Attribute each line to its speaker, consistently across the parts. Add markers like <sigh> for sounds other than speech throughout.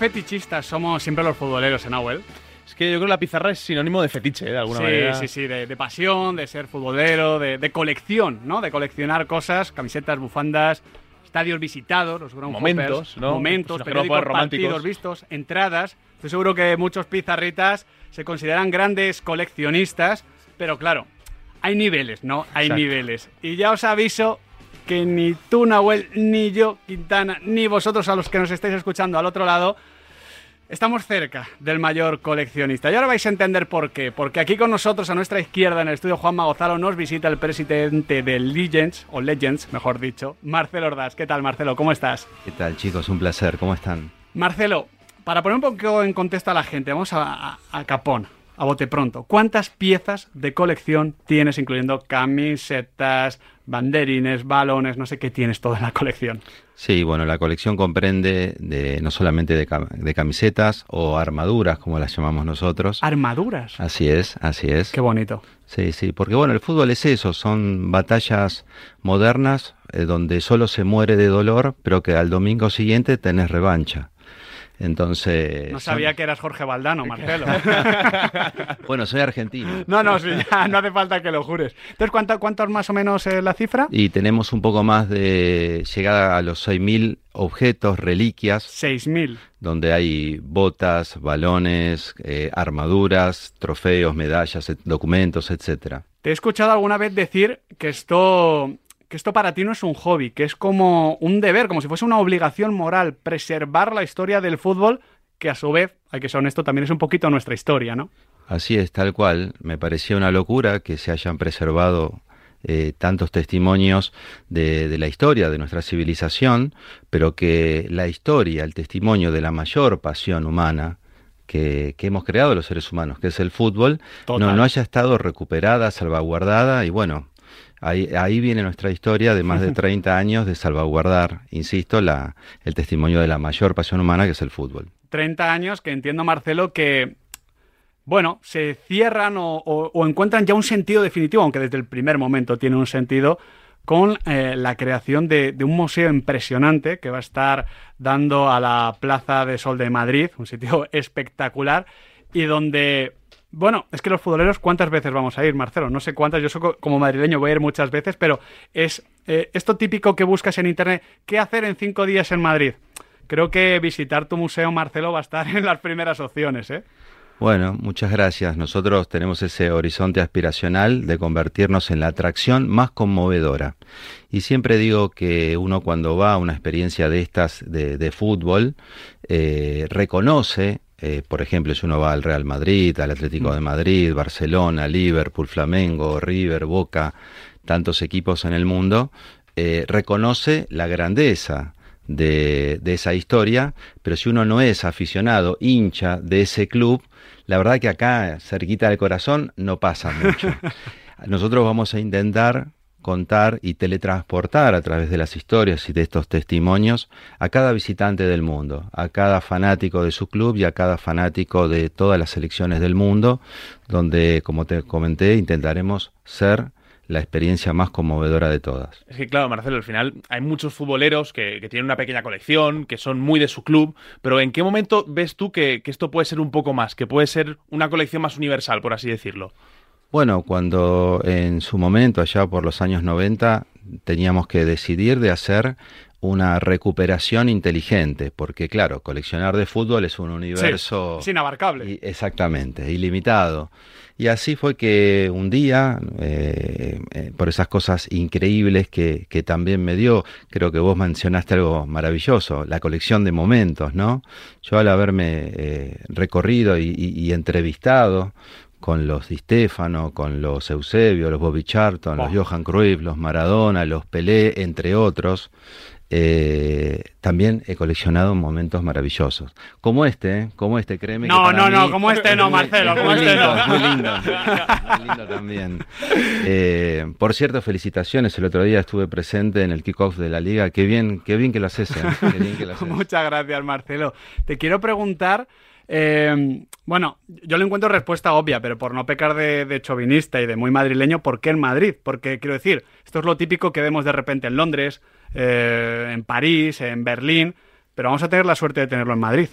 Speaker 1: fetichistas somos siempre los futboleros en Abuel.
Speaker 2: Es que yo creo que la pizarra es sinónimo de fetiche, ¿eh? de alguna
Speaker 1: sí,
Speaker 2: manera.
Speaker 1: Sí, sí, de, de pasión, de ser futbolero, de, de, colección, ¿no? De coleccionar cosas, camisetas, bufandas, estadios visitados, los ground
Speaker 2: momentos, ¿no?
Speaker 1: momentos,
Speaker 2: Pues,
Speaker 1: periódicos, partidos vistos, entradas. Estoy seguro que muchos pizarritas se consideran grandes coleccionistas, pero claro, hay niveles, ¿no? Hay
Speaker 2: Exacto.
Speaker 1: niveles. Y ya os aviso que ni tú, Nahuel, ni yo, Quintana, ni vosotros a los que nos estáis escuchando al otro lado, estamos cerca del mayor coleccionista. Y ahora vais a entender por qué. Porque aquí con nosotros, a nuestra izquierda, en el estudio Juanma Gonzalo, nos visita el presidente de Legends, o Legends, mejor dicho, Marcelo Ordaz. ¿Qué tal, Marcelo? ¿Cómo estás?
Speaker 3: ¿Qué tal, chicos? Un placer. ¿Cómo están?
Speaker 1: Marcelo, para poner un poco en contexto a la gente, vamos a, a, a Capón, a bote pronto. ¿Cuántas piezas de colección tienes, incluyendo camisetas, banderines, balones, no sé qué tienes todo en la colección?
Speaker 3: Sí, bueno, la colección comprende de, no solamente de, cam de, camisetas o armaduras, como las llamamos nosotros.
Speaker 1: ¿Armaduras?
Speaker 3: Así es, así es.
Speaker 1: Qué bonito.
Speaker 3: Sí, sí, porque bueno, el fútbol es eso, son batallas modernas eh, donde solo se muere de dolor, pero que al domingo siguiente tenés revancha. Entonces.
Speaker 1: No sabía que eras Jorge Valdano, Marcelo. <laughs>
Speaker 3: bueno, soy argentino.
Speaker 1: No, no, sí, ya, no hace falta que lo jures. Entonces, ¿cuánto, cuánto es más o menos eh, la cifra?
Speaker 3: Y tenemos un poco más de llegada a los 6.000 objetos, reliquias.
Speaker 1: 6.000.
Speaker 3: Donde hay botas, balones, eh, armaduras, trofeos, medallas, documentos, etcétera.
Speaker 1: Te he escuchado alguna vez decir que esto que esto para ti no es un hobby, que es como un deber, como si fuese una obligación moral, preservar la historia del fútbol, que a su vez, hay que ser honesto, también es un poquito nuestra historia, ¿no?
Speaker 3: Así es, tal cual. Me parecía una locura que se hayan preservado eh, tantos testimonios de, de, la historia de nuestra civilización, pero que la historia, el testimonio de la mayor pasión humana, que, que, hemos creado los seres humanos, que es el fútbol, no, no, haya estado recuperada, salvaguardada y bueno, Ahí, ahí, viene nuestra historia de más de <laughs> 30 años de salvaguardar, insisto, la, el testimonio de la mayor pasión humana que es el fútbol.
Speaker 1: 30 años que entiendo, Marcelo, que, bueno, se cierran o, o, o encuentran ya un sentido definitivo, aunque desde el primer momento tiene un sentido, con eh, la creación de, de, un museo impresionante que va a estar dando a la Plaza de Sol de Madrid, un sitio <laughs> espectacular, y donde bueno, es que los futboleros, ¿cuántas veces vamos a ir, Marcelo? No sé cuántas, yo soy como madrileño, voy a ir muchas veces, pero es eh, esto típico que buscas en internet, ¿qué hacer en cinco días en Madrid? Creo que visitar tu museo, Marcelo, va a estar <laughs> en las primeras opciones, ¿eh?
Speaker 3: Bueno, muchas gracias. Nosotros tenemos ese horizonte aspiracional de convertirnos en la atracción más conmovedora. Y siempre digo que uno cuando va a una experiencia de estas de, fútbol, eh, reconoce eh, por ejemplo, si uno va al Real Madrid, al Atlético de Madrid, Barcelona, Liverpool, Flamengo, River, Boca, tantos equipos en el mundo, eh, reconoce la grandeza de, de, esa historia, pero si uno no es aficionado, hincha de ese club, la verdad que acá, cerquita del corazón, no pasa mucho. <laughs> Nosotros vamos a intentar contar y teletransportar a través de las historias y de estos testimonios a cada visitante del mundo, a cada fanático de su club y a cada fanático de todas las selecciones del mundo, donde, como te comenté, intentaremos ser la experiencia más conmovedora de todas.
Speaker 2: Es que claro, Marcelo, al final hay muchos futboleros que, tienen una pequeña colección, que son muy de su club, pero ¿en qué momento ves tú que esto puede ser un poco más, que puede ser una colección más universal, por así decirlo?
Speaker 3: Bueno, cuando en su momento, allá por los años 90, teníamos que decidir de hacer una recuperación inteligente, porque claro, coleccionar de fútbol es un universo...
Speaker 1: Sí, es inabarcable.
Speaker 3: Exactamente, ilimitado. Y así fue que un día, eh, eh, por esas cosas increíbles que, que, también me dio, creo que vos mencionaste algo maravilloso, la colección de momentos, ¿no? Yo al haberme eh, recorrido y, y, y entrevistado con los Di Stefano, con los Eusebio, los Bobby Charlton, oh. los Johan Cruyff, los Maradona, los Pelé, entre otros, eh, también he coleccionado momentos maravillosos. Como este, ¿eh? como este, créeme.
Speaker 1: No,
Speaker 3: que
Speaker 1: no,
Speaker 3: mí,
Speaker 1: no, como este no, Marcelo, como este
Speaker 3: lindo,
Speaker 1: no.
Speaker 3: Muy lindo, muy lindo también. Eh, por cierto, felicitaciones. El otro día estuve presente en el kickoff de la liga. Qué bien, qué bien que lo haces. Qué bien que lo haces. <laughs>
Speaker 1: Muchas gracias, Marcelo. Te quiero preguntar. Eh, bueno, yo le encuentro respuesta obvia, pero por no pecar de, de, chauvinista y de muy madrileño, ¿por qué en Madrid? Porque quiero decir, esto es lo típico que vemos de repente en Londres, eh, en París, en Berlín, pero vamos a tener la suerte de tenerlo en Madrid.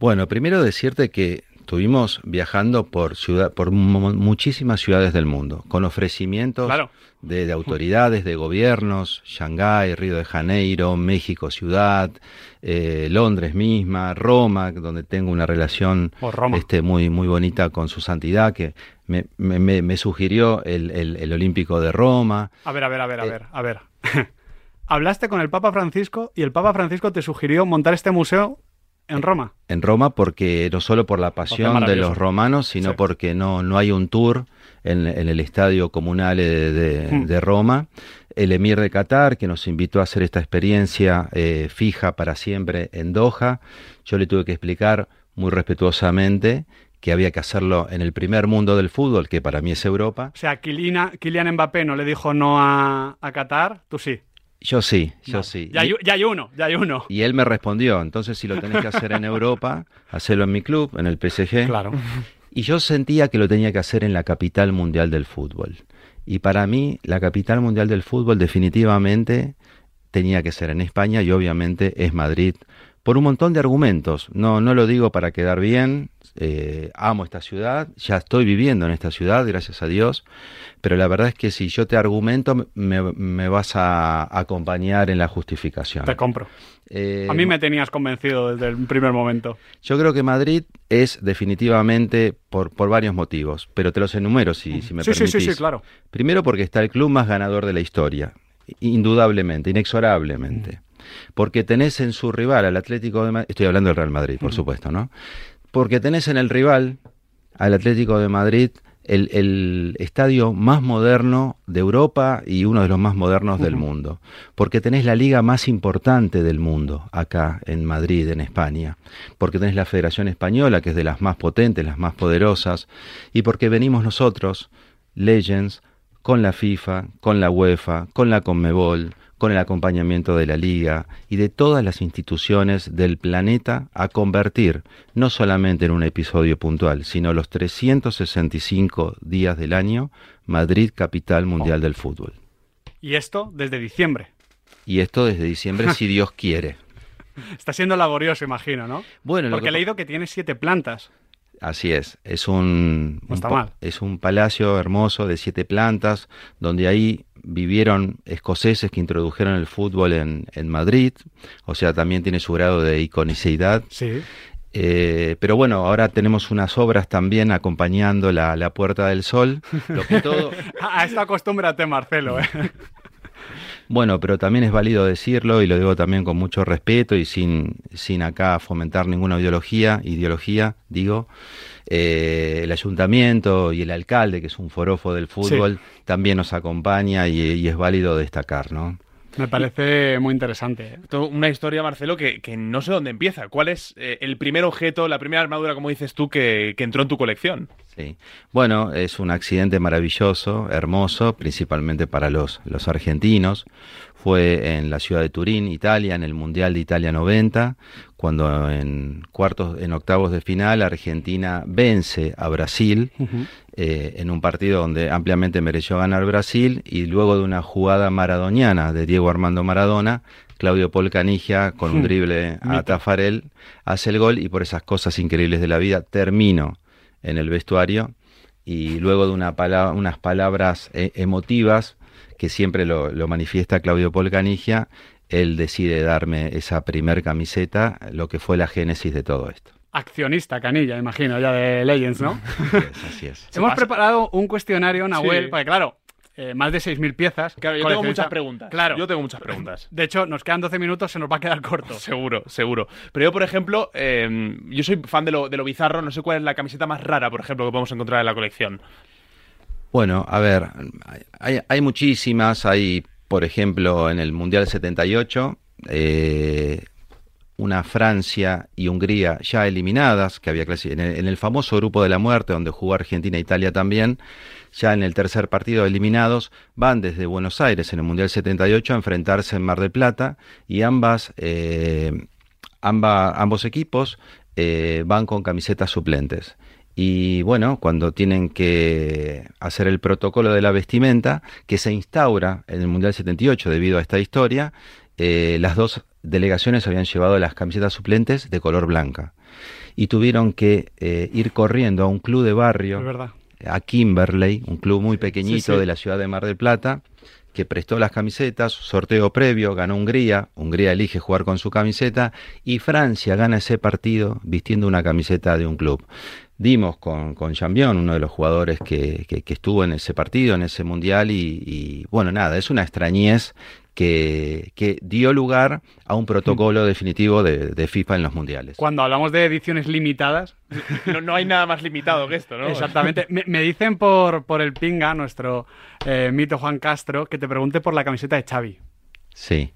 Speaker 3: Bueno, primero decirte que estuvimos viajando por ciudad, por muchísimas ciudades del mundo, con ofrecimientos de, autoridades, de gobiernos, Shanghái, Río de Janeiro, México ciudad, eh, Londres misma, Roma, donde tengo una relación este, muy, muy bonita con su santidad, que me, me, sugirió el, el, Olímpico de Roma.
Speaker 1: A ver, a ver, a ver, a eh, ver, a ver. <laughs> Hablaste con el Papa Francisco y el Papa Francisco te sugirió montar este museo en Roma.
Speaker 3: En Roma porque no solo por la pasión de los romanos, sino porque no, no hay un tour en, el estadio comunal hmm. de, Roma. El emir de Qatar, que nos invitó a hacer esta experiencia eh, fija para siempre en Doha, yo le tuve que explicar muy respetuosamente que había que hacerlo en el primer mundo del fútbol, que para mí es Europa.
Speaker 1: O sea, Kylian, Mbappé no le dijo no a, a Qatar, tú sí.
Speaker 3: Yo sí, yo sí.
Speaker 1: Ya hay, ya hay, uno, ya hay uno.
Speaker 3: Y él me respondió, entonces si lo tenés que hacer en <laughs> Europa, hacelo en mi club, en el PSG.
Speaker 1: Claro.
Speaker 3: Y yo sentía que lo tenía que hacer en la capital mundial del fútbol. Y para mí, la capital mundial del fútbol definitivamente tenía que ser en España y obviamente es Madrid. Por un montón de argumentos. No, no lo digo para quedar bien, eh, amo esta ciudad, ya estoy viviendo en esta ciudad, gracias a Dios, pero la verdad es que si yo te argumento, me, vas a acompañar en la justificación.
Speaker 1: Te compro. Eh, a mí me tenías convencido desde el primer momento.
Speaker 3: Yo creo que Madrid es definitivamente por, por varios motivos, pero te los enumero si, si me sí, permitís.
Speaker 1: Sí, sí, sí, claro.
Speaker 3: Primero porque está el club más ganador de la historia, indudablemente, inexorablemente. Porque tenés en su rival al Atlético de Madrid, estoy hablando del Real Madrid, por supuesto, ¿no? porque tenés en el rival, al Atlético de Madrid, el, estadio más moderno de Europa y uno de los más modernos del mundo, porque tenés la liga más importante del mundo acá en Madrid, en España, porque tenés la Federación Española, que es de las más potentes, las más poderosas, y porque venimos nosotros, Legends, con la FIFA, con la UEFA, con la Conmebol, con el acompañamiento de la Liga y de todas las instituciones del planeta a convertir, no solamente en un episodio puntual, sino los 365 días del año, Madrid capital mundial del fútbol.
Speaker 1: Y esto desde diciembre.
Speaker 3: Y esto desde diciembre, <laughs> si Dios quiere.
Speaker 1: Está siendo laborioso, imagino, ¿no?
Speaker 3: Bueno,
Speaker 1: porque he leído que tiene siete plantas.
Speaker 3: Así es, es un, es un palacio hermoso de siete plantas, donde ahí vivieron escoceses que introdujeron el fútbol en, en Madrid, o sea, también tiene su grado de iconicidad.
Speaker 1: Sí.
Speaker 3: Eh, pero bueno, ahora tenemos unas obras también acompañando la, la Puerta del Sol. Lo que <laughs> todo...
Speaker 1: a esta acostúmbrate, Marcelo. ¿eh? <laughs>
Speaker 3: Bueno, pero también es válido decirlo y lo digo también con mucho respeto y sin, sin acá fomentar ninguna ideología, ideología, digo, eh, el ayuntamiento y el alcalde, que es un forofo del fútbol, también nos acompaña y, es válido destacar, ¿no?
Speaker 1: Me parece muy interesante.
Speaker 2: ¿eh? Una historia, Marcelo, que, no sé dónde empieza. ¿Cuál es eh, el primer objeto, la primera armadura, como dices tú, que, que, entró en tu colección?
Speaker 3: Sí. Bueno, es un accidente maravilloso, hermoso, principalmente para los, los argentinos fue en la ciudad de Turín, Italia, en el Mundial de Italia 90, cuando en cuartos, en octavos de final Argentina vence a Brasil eh, en un partido donde ampliamente mereció ganar Brasil y luego de una jugada maradoniana de Diego Armando Maradona, Claudio Paul Canigia con un drible a Tafarel hace el gol y por esas cosas increíbles de la vida termino en el vestuario y luego de una unas palabras eh, emotivas que siempre lo, manifiesta Claudio Polcanigia, él decide darme esa primer camiseta, lo que fue la génesis de todo esto.
Speaker 1: Accionista, Canilla, imagino, ya de Legends, ¿no? <laughs>
Speaker 3: Así es. Así es. <laughs>
Speaker 1: Hemos preparado un cuestionario, Nahuel, porque claro, eh, más de 6.000 piezas.
Speaker 2: Claro, yo tengo muchas preguntas.
Speaker 1: Claro.
Speaker 2: Yo tengo muchas preguntas.
Speaker 1: De hecho, nos quedan 12 minutos, se nos va a quedar corto. <laughs>
Speaker 2: seguro, seguro. Pero yo, por ejemplo, em, yo soy fan de lo, de lo bizarro. No sé cuál es la camiseta más rara, por ejemplo, que podemos encontrar en la colección.
Speaker 3: Bueno, a ver, hay, muchísimas. Hay, por ejemplo, en el Mundial 78, eh, una Francia y Hungría ya eliminadas, que había en el, en el famoso grupo de la muerte, donde jugó Argentina e Italia también, ya en el tercer partido eliminados, van desde Buenos Aires en el Mundial 78 a enfrentarse en Mar del Plata y ambas, eh, ambos equipos eh, van con camisetas suplentes. Y bueno, cuando tienen que hacer el protocolo de la vestimenta, que se instaura en el Mundial 78 debido a esta historia, eh, las dos delegaciones habían llevado las camisetas suplentes de color blanca y tuvieron que eh, ir corriendo a un club de barrio, a Kimberley, un club muy pequeñito
Speaker 1: Sí, sí.
Speaker 3: de la ciudad de Mar del Plata, que prestó las camisetas, sorteo previo, ganó Hungría, Hungría elige jugar con su camiseta y Francia gana ese partido vistiendo una camiseta de un club. Dimos con, con Champion, uno de los jugadores que, que- que estuvo en ese partido, en ese mundial, y, y, bueno, nada, es una extrañez que, que dio lugar a un protocolo definitivo de, de FIFA en los mundiales.
Speaker 1: Cuando hablamos de ediciones limitadas, <laughs>
Speaker 2: No, no hay nada más limitado que esto, ¿no?
Speaker 1: exactamente. Me, me dicen por, por el pinga, nuestro eh, mito Juan Castro, que te pregunte por la camiseta de Xavi.
Speaker 3: Sí.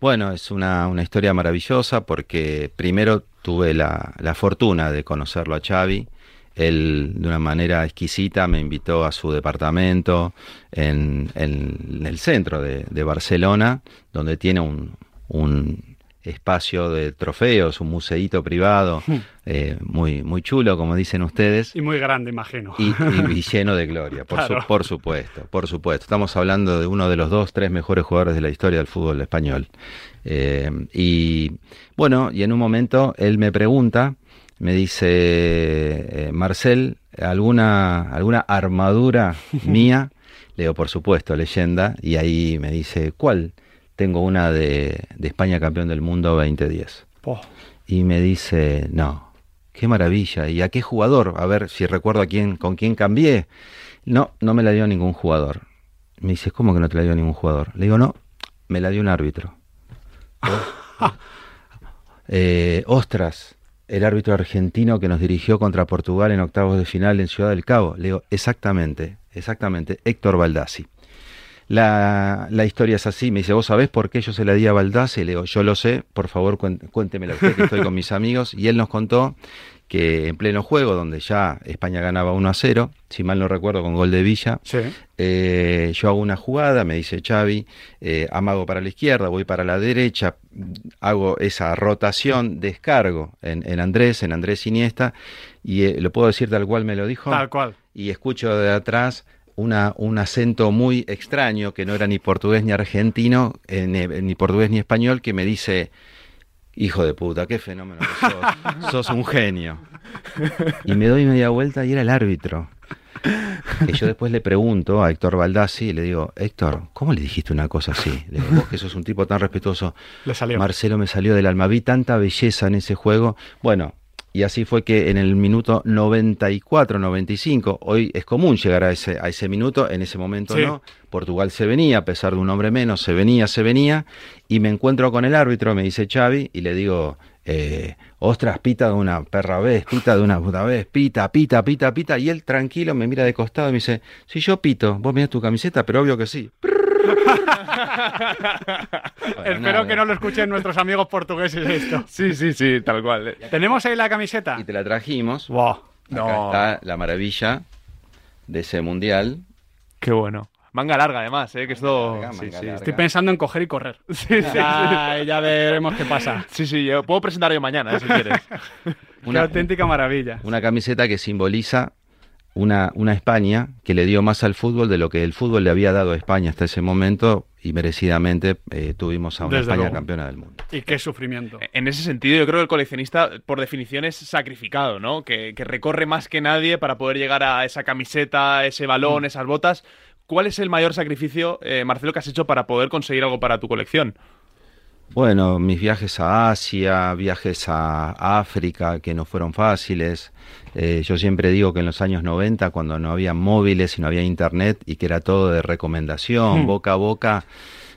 Speaker 3: Bueno, es una, una historia maravillosa porque primero tuve la, la fortuna de conocerlo a Xavi. Él, de una manera exquisita, me invitó a su departamento en, en el centro de, de Barcelona, donde tiene un, un espacio de trofeos, un museíto privado, eh, muy, muy chulo, como dicen ustedes.
Speaker 1: Y muy grande, imagino.
Speaker 3: Y, y- y <laughs> lleno de gloria, por, su-
Speaker 1: Claro.
Speaker 3: por supuesto, por supuesto. Estamos hablando de uno de los dos, tres mejores jugadores de la historia del fútbol español. Eh, y bueno, y en un momento él me pregunta, me dice, eh, Marcel, ¿alguna, ¿alguna armadura <laughs> mía? Le digo, por supuesto, leyenda. Y ahí me dice, ¿cuál? Tengo una de, de España campeón del mundo 2010.
Speaker 1: Po.
Speaker 3: Y me dice, no, qué maravilla. ¿Y a qué jugador? A ver si recuerdo a quién, con quién cambié. No, no me la dio ningún jugador. Me dice, ¿cómo que no te la dio ningún jugador? Le digo, no, me la dio un árbitro. <laughs> Eh, ostras, el árbitro argentino que nos dirigió contra Portugal en octavos de final en Ciudad del Cabo. Le digo, exactamente, exactamente, Héctor Baldassi. La, la historia es así, me dice, ¿vos sabés por qué yo se la di a Baldassi? Le digo, yo lo sé, por favor cuéntemela usted que estoy con mis amigos. Y él nos contó que en pleno juego, donde ya España ganaba 1 a 0, si mal no recuerdo con gol de Villa,
Speaker 1: Sí.
Speaker 3: eh, yo hago una jugada, me dice Xavi, eh, amago para la izquierda, voy para la derecha, hago esa rotación, descargo en, en Andrés, en Andrés Iniesta, y eh, lo puedo decir tal cual me lo dijo,
Speaker 1: Tal cual.
Speaker 3: y escucho de atrás una, un acento muy extraño, que no era ni portugués ni argentino, eh, ni, ni portugués ni español, que me dice, hijo de puta, qué fenómeno que sos, <laughs> sos un genio. Y me doy media vuelta y era el árbitro. Que yo después le pregunto a Héctor Baldassi y le digo, Héctor, ¿cómo le dijiste una cosa así? Le digo, vos que sos un tipo tan respetuoso.
Speaker 1: Le salió.
Speaker 3: Marcelo me salió del alma, vi tanta belleza en ese juego. Bueno, y así fue que en el minuto 94, 95, hoy es común llegar a ese, a ese minuto, en ese momento
Speaker 1: Sí.
Speaker 3: no. Portugal se venía, a pesar de un hombre menos, se venía, se venía, y me encuentro con el árbitro, me dice Xavi, y le digo, eh, ostras, pita de una perra vez, pita de una puta vez, pita, pita, pita, pita, y él tranquilo me mira de costado y me dice, si yo pito, vos mirás tu camiseta, pero obvio que sí. <laughs> Bueno,
Speaker 1: Espero que no lo escuchen nuestros amigos portugueses esto. <laughs>
Speaker 2: Sí, sí, sí, tal cual.
Speaker 1: ¿Tenemos ahí la camiseta?
Speaker 3: Y te la trajimos.
Speaker 1: Wow.
Speaker 3: Acá
Speaker 2: No.
Speaker 3: está la maravilla de ese mundial.
Speaker 2: Qué bueno. Manga larga, además, ¿eh? Que esto.
Speaker 3: larga,
Speaker 2: sí,
Speaker 3: manga
Speaker 2: sí.
Speaker 3: larga.
Speaker 1: Estoy pensando en coger y correr. <laughs>
Speaker 2: Sí, sí,
Speaker 1: Ya, ya veremos qué pasa.
Speaker 2: sí, sí, yo puedo presentar yo mañana, ¿eh? si quieres. <laughs>
Speaker 1: Qué
Speaker 3: Una,
Speaker 1: auténtica maravilla.
Speaker 3: una camiseta que simboliza una, una España que le dio más al fútbol de lo que el fútbol le había dado a España hasta ese momento y merecidamente eh, tuvimos a una
Speaker 1: Desde
Speaker 3: España
Speaker 1: luego.
Speaker 3: campeona del mundo.
Speaker 1: Y qué sufrimiento.
Speaker 2: En ese sentido, yo creo que el coleccionista, por definición, es sacrificado, ¿no? Que, que recorre más que nadie para poder llegar a esa camiseta, ese balón, esas botas. ¿Cuál es el mayor sacrificio, eh, Marcelo, que has hecho para poder conseguir algo para tu colección?
Speaker 3: Bueno, mis viajes a Asia, viajes a África que no fueron fáciles. Eh, yo siempre digo que en los años 90, cuando no había móviles y no había internet y que era todo de recomendación,
Speaker 1: Hmm.
Speaker 3: boca a boca,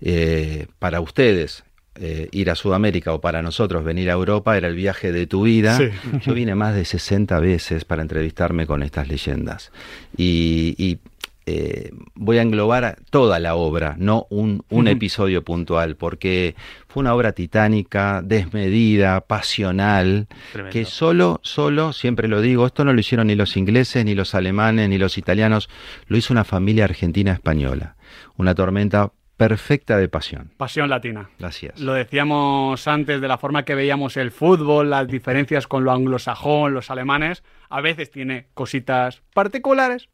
Speaker 3: eh, para ustedes eh, ir a Sudamérica o para nosotros venir a Europa era el viaje de tu vida.
Speaker 1: Sí.
Speaker 3: Yo vine más de 60 veces para entrevistarme con estas leyendas. Y, y, eh, voy a englobar toda la obra, no un, un episodio puntual, porque fue una obra titánica, desmedida, pasional,
Speaker 2: Tremendo.
Speaker 3: que solo, solo, siempre lo digo, esto no lo hicieron ni los ingleses, ni los alemanes, ni los italianos, lo hizo una familia argentina-española. Una tormenta perfecta de pasión.
Speaker 1: Pasión latina.
Speaker 3: Gracias.
Speaker 1: Lo decíamos antes de la forma que veíamos el fútbol, las diferencias con lo anglosajón, los alemanes. A veces tiene cositas particulares,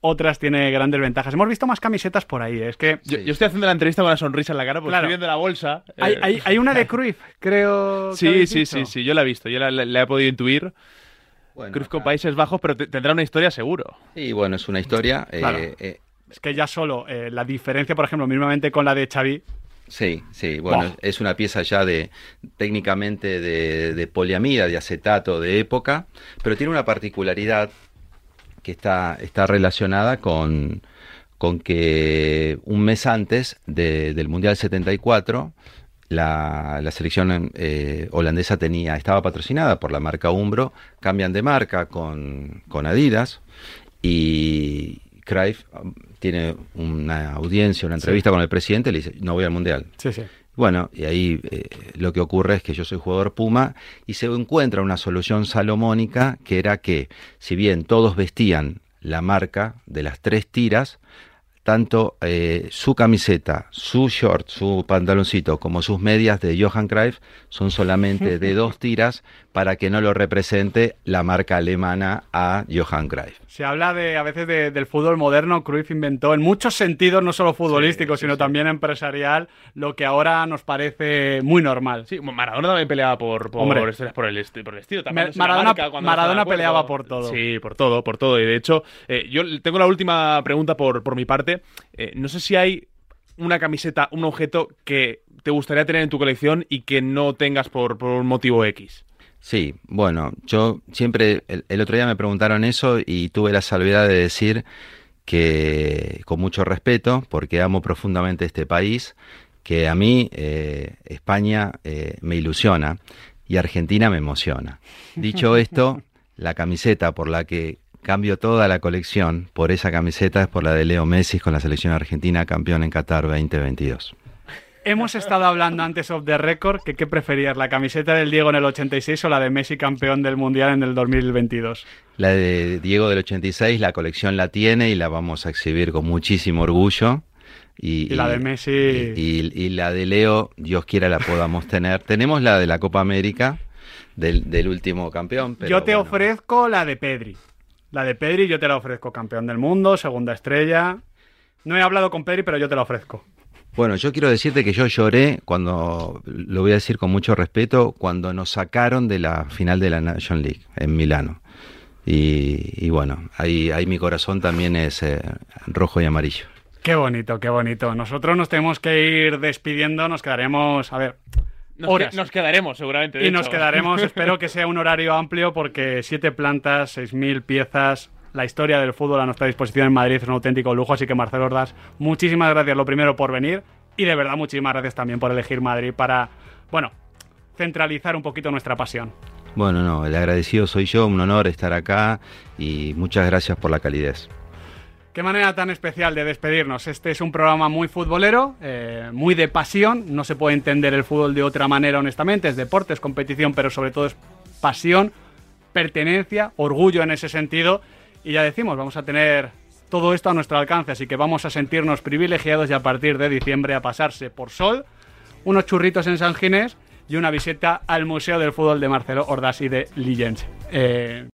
Speaker 1: otras tiene grandes ventajas. Hemos visto más camisetas por ahí, es que...
Speaker 2: Yo, yo estoy haciendo la entrevista con una sonrisa en la cara porque
Speaker 1: Claro.
Speaker 2: estoy viendo la bolsa.
Speaker 1: Hay,
Speaker 2: Eh,
Speaker 1: hay- hay una de <laughs> Cruyff, creo.
Speaker 2: Sí, sí, sí, sí, yo la he visto, yo la, la- la he podido intuir.
Speaker 3: Bueno,
Speaker 2: Cruz con Países Bajos, pero te- tendrá una historia seguro.
Speaker 3: Sí, bueno, es una historia. eh,
Speaker 1: Claro.
Speaker 3: eh,
Speaker 1: Es que ya solo eh, la diferencia, por ejemplo, mismamente con la de Xavi,
Speaker 3: Sí, sí, bueno, es una pieza ya de técnicamente de, de poliamida, de acetato de época, pero tiene una particularidad que está, está relacionada con, con que un mes antes de- del Mundial 74, la, la selección eh, holandesa tenía, estaba patrocinada por la marca Umbro, cambian de marca con, con Adidas y Cruyff um, tiene una audiencia, una entrevista con el presidente le dice, no voy al Mundial.
Speaker 1: sí, sí.
Speaker 3: Bueno, y ahí eh, lo que ocurre es que yo soy jugador Puma y se encuentra una solución salomónica que era que, si bien todos vestían la marca de las tres tiras, tanto eh, su camiseta, su short, su pantaloncito, como sus medias de Johan Cruyff son solamente de dos <laughs> tiras para que no lo represente la marca alemana a Johan Cruyff.
Speaker 1: Se habla de a veces de- del fútbol moderno. Cruyff inventó en muchos sentidos, no solo futbolístico,
Speaker 2: sí,
Speaker 1: sino
Speaker 2: sí.
Speaker 1: también empresarial, lo que ahora nos parece muy normal.
Speaker 2: Sí, Maradona también peleaba por, por,
Speaker 1: Hombre.
Speaker 2: por, el, esti- por el estilo.
Speaker 1: Me-
Speaker 2: la
Speaker 1: Maradona- peleaba por todo.
Speaker 2: Sí, por todo, por todo. Y de hecho, eh, yo tengo la última pregunta por, por mi parte. Eh, no sé si hay una camiseta, un objeto que te gustaría tener en tu colección y que no tengas por, por un motivo X.
Speaker 3: Sí, bueno, yo siempre, el, el otro día me preguntaron eso y tuve la salvedad de decir que con mucho respeto, porque amo profundamente este país, que a mí eh, España eh, me ilusiona y Argentina me emociona. <laughs> Dicho esto, la camiseta por la que cambio toda la colección por esa camiseta es por la de Leo Messi con la selección argentina campeón en Qatar 2022.
Speaker 1: Hemos estado hablando antes of the record que qué preferías, la camiseta del Diego en el 86 o la de Messi campeón del Mundial en el 2022.
Speaker 3: La de Diego del 86, la colección la tiene y la vamos a exhibir con muchísimo orgullo. Y,
Speaker 1: Y la de Messi.
Speaker 3: Y, y- y la de Leo, Dios quiera la podamos tener. Tenemos la de la Copa América, del, del último campeón. pero
Speaker 1: yo te
Speaker 3: bueno.
Speaker 1: ofrezco la de Pedri. La de Pedri yo te la ofrezco campeón del mundo, segunda estrella. No he hablado con Pedri, pero yo te la ofrezco.
Speaker 3: Bueno, yo quiero decirte que yo lloré cuando, lo voy a decir con mucho respeto, cuando nos sacaron de la final de la Nation League en Milano. Y, y bueno, ahí, ahí mi corazón también es eh, rojo y amarillo.
Speaker 1: Qué bonito, qué bonito. Nosotros nos tenemos que ir despidiendo, nos quedaremos, a ver,
Speaker 2: Nos,
Speaker 1: horas.
Speaker 2: que- nos quedaremos, seguramente. de
Speaker 1: y nos quedaremos, <laughs> espero que sea un horario amplio porque siete plantas, seis mil piezas, la historia del fútbol a nuestra disposición en Madrid es un auténtico lujo, así que Marcelo Ordaz, muchísimas gracias lo primero por venir y de verdad muchísimas gracias también por elegir Madrid para, bueno, centralizar un poquito nuestra pasión.
Speaker 3: Bueno, no, el agradecido soy yo, un honor estar acá y muchas gracias por la calidez.
Speaker 1: Qué manera tan especial de despedirnos. Este es un programa muy futbolero, eh, muy de pasión. No se puede entender el fútbol de otra manera, honestamente. Es deporte, es competición, pero sobre todo es pasión, pertenencia, orgullo en ese sentido. Y ya decimos, vamos a tener todo esto a nuestro alcance, así que vamos a sentirnos privilegiados y a partir de diciembre a pasarse por Sol, unos churritos en San Ginés y una visita al Museo del Fútbol de Marcelo Ordaz y de Lillens. Eh,